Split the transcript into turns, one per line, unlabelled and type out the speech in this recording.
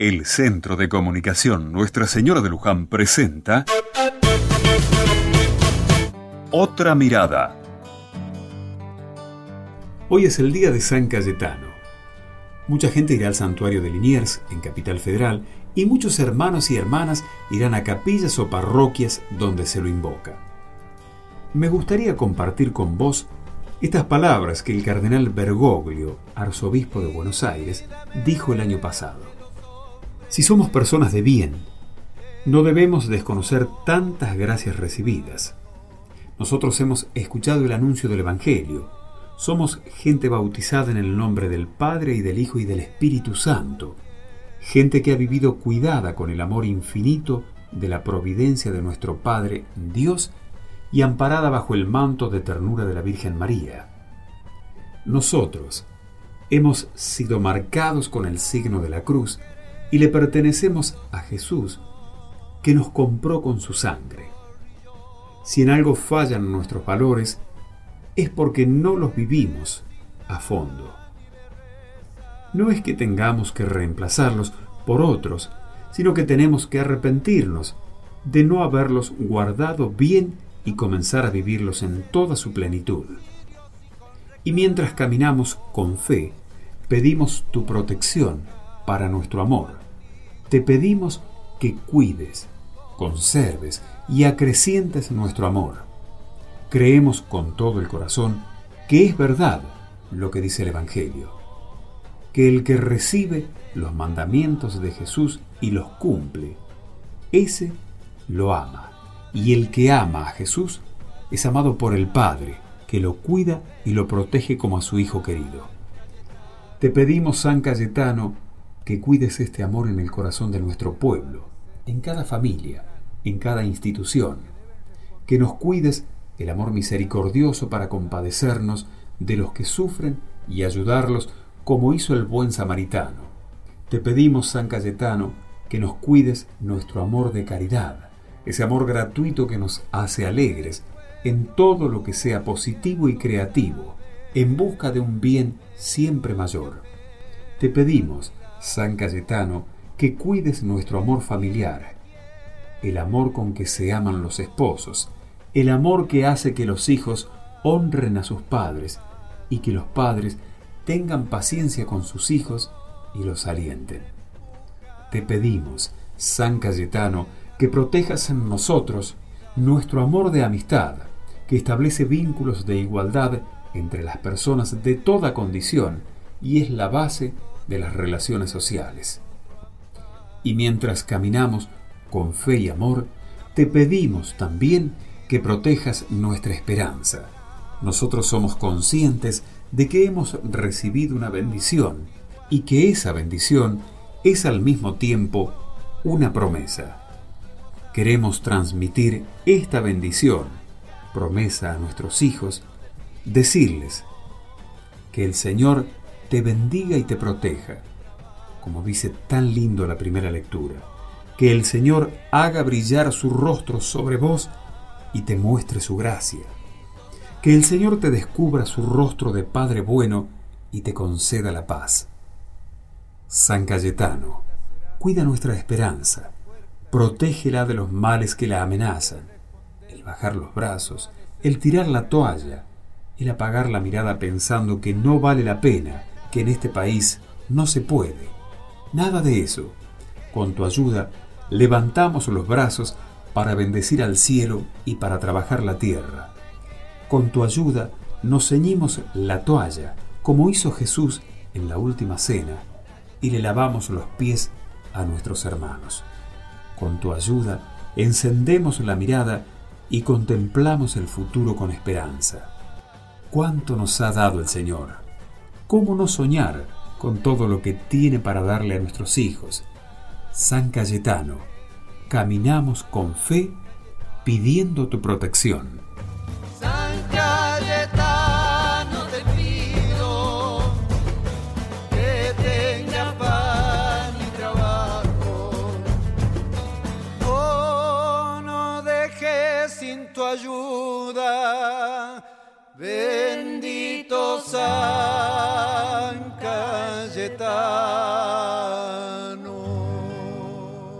El Centro de Comunicación Nuestra Señora de Luján presenta Otra Mirada.
Hoy es el día de San Cayetano. Mucha gente irá al santuario de Liniers, en Capital Federal, y muchos hermanos y hermanas irán a capillas o parroquias donde se lo invoca. Me gustaría compartir con vos estas palabras que el cardenal Bergoglio, arzobispo de Buenos Aires, dijo el año pasado. Si somos personas de bien, no debemos desconocer tantas gracias recibidas. Nosotros hemos escuchado el anuncio del Evangelio. Somos gente bautizada en el nombre del Padre y del Hijo y del Espíritu Santo. Gente que ha vivido cuidada con el amor infinito de la providencia de nuestro Padre Dios y amparada bajo el manto de ternura de la Virgen María. Nosotros hemos sido marcados con el signo de la cruz y le pertenecemos a Jesús, que nos compró con su sangre. Si en algo fallan nuestros valores, es porque no los vivimos a fondo. No es que tengamos que reemplazarlos por otros, sino que tenemos que arrepentirnos de no haberlos guardado bien y comenzar a vivirlos en toda su plenitud. Y mientras caminamos con fe, pedimos tu protección para nuestro amor te pedimos que cuides, conserves y acrecientes nuestro amor. Creemos con todo el corazón que es verdad lo que dice el Evangelio, que el que recibe los mandamientos de Jesús y los cumple, ese lo ama, y el que ama a Jesús es amado por el Padre, que lo cuida y lo protege como a su Hijo querido. Te pedimos, San Cayetano, que cuides este amor en el corazón de nuestro pueblo, en cada familia, en cada institución, que nos cuides el amor misericordioso para compadecernos de los que sufren y ayudarlos como hizo el buen samaritano. Te pedimos, San Cayetano, que nos cuides nuestro amor de caridad, ese amor gratuito que nos hace alegres en todo lo que sea positivo y creativo, en busca de un bien siempre mayor. Te pedimos San Cayetano, que cuides nuestro amor familiar, el amor con que se aman los esposos, el amor que hace que los hijos honren a sus padres y que los padres tengan paciencia con sus hijos y los alienten. Te pedimos, San Cayetano, que protejas en nosotros nuestro amor de amistad, que establece vínculos de igualdad entre las personas de toda condición y es la base de las relaciones sociales. Y mientras caminamos con fe y amor, te pedimos también que protejas nuestra esperanza. Nosotros somos conscientes de que hemos recibido una bendición y que esa bendición es al mismo tiempo una promesa. Queremos transmitir esta bendición, promesa a nuestros hijos, decirles que el Señor te bendiga y te proteja, como dice tan lindo la primera lectura. Que el Señor haga brillar su rostro sobre vos y te muestre su gracia. Que el Señor te descubra su rostro de Padre bueno y te conceda la paz. San Cayetano, cuida nuestra esperanza, protégela de los males que la amenazan, el bajar los brazos, el tirar la toalla, el apagar la mirada pensando que no vale la pena, que en este país no se puede. Nada de eso. Con tu ayuda, levantamos los brazos para bendecir al cielo y para trabajar la tierra. Con tu ayuda, nos ceñimos la toalla, como hizo Jesús en la última cena, y le lavamos los pies a nuestros hermanos. Con tu ayuda, encendemos la mirada y contemplamos el futuro con esperanza. ¿Cuánto nos ha dado el Señor? ¿Cómo no soñar con todo lo que tiene para darle a nuestros hijos? San Cayetano, caminamos con fe pidiendo tu protección.
San Cayetano te pido que tenga pan y trabajo. Oh, no dejes sin tu ayuda. Bendito